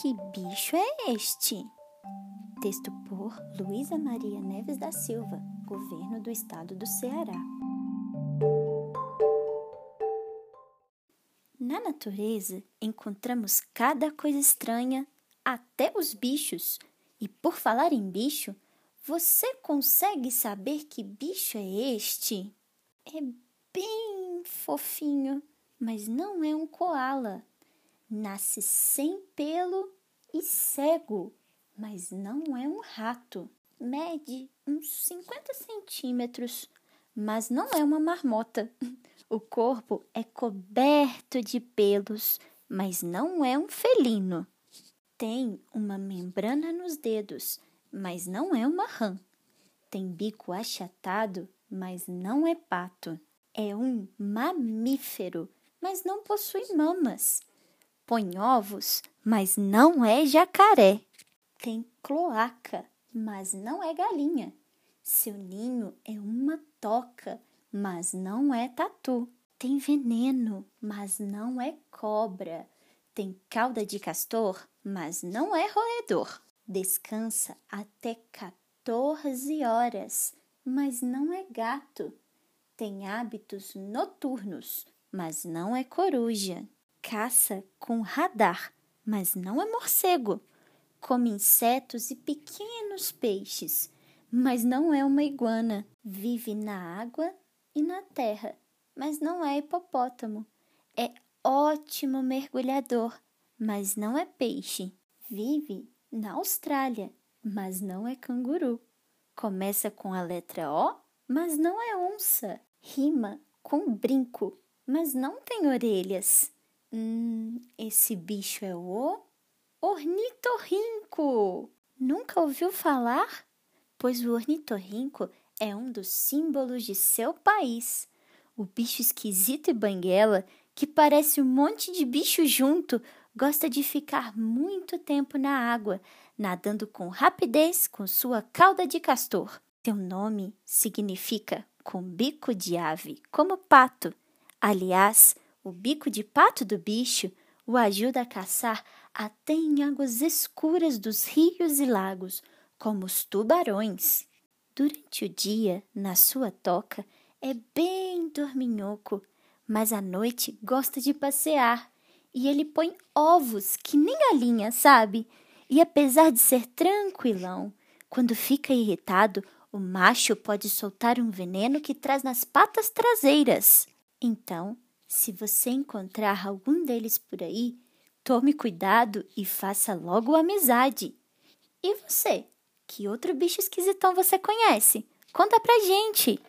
Que bicho é este? Texto por Luísa Maria Neves da Silva, Governo do Estado do Ceará. Na natureza encontramos cada coisa estranha, até os bichos. E por falar em bicho, você consegue saber que bicho é este? É bem fofinho, mas não é um koala nasce sem pelo e cego, mas não é um rato. Mede uns 50 centímetros, mas não é uma marmota. O corpo é coberto de pelos, mas não é um felino. Tem uma membrana nos dedos, mas não é uma rã. Tem bico achatado, mas não é pato. É um mamífero, mas não possui mamas põe ovos, mas não é jacaré. Tem cloaca, mas não é galinha. Seu ninho é uma toca, mas não é tatu. Tem veneno, mas não é cobra. Tem cauda de castor, mas não é roedor. Descansa até 14 horas, mas não é gato. Tem hábitos noturnos, mas não é coruja caça com radar, mas não é morcego. Come insetos e pequenos peixes, mas não é uma iguana. Vive na água e na terra, mas não é hipopótamo. É ótimo mergulhador, mas não é peixe. Vive na Austrália, mas não é canguru. Começa com a letra O, mas não é onça. Rima com brinco, mas não tem orelhas. Hum, esse bicho é o ornitorrinco. Nunca ouviu falar? Pois o ornitorrinco é um dos símbolos de seu país. O bicho esquisito e banguela, que parece um monte de bicho junto, gosta de ficar muito tempo na água, nadando com rapidez com sua cauda de castor. Seu nome significa com bico de ave, como pato. Aliás, o bico de pato do bicho o ajuda a caçar até em águas escuras dos rios e lagos, como os tubarões. Durante o dia, na sua toca, é bem dorminhoco, mas à noite gosta de passear e ele põe ovos que nem galinha, sabe? E apesar de ser tranquilão, quando fica irritado, o macho pode soltar um veneno que traz nas patas traseiras. Então, se você encontrar algum deles por aí, tome cuidado e faça logo amizade. E você? Que outro bicho esquisitão você conhece? Conta pra gente!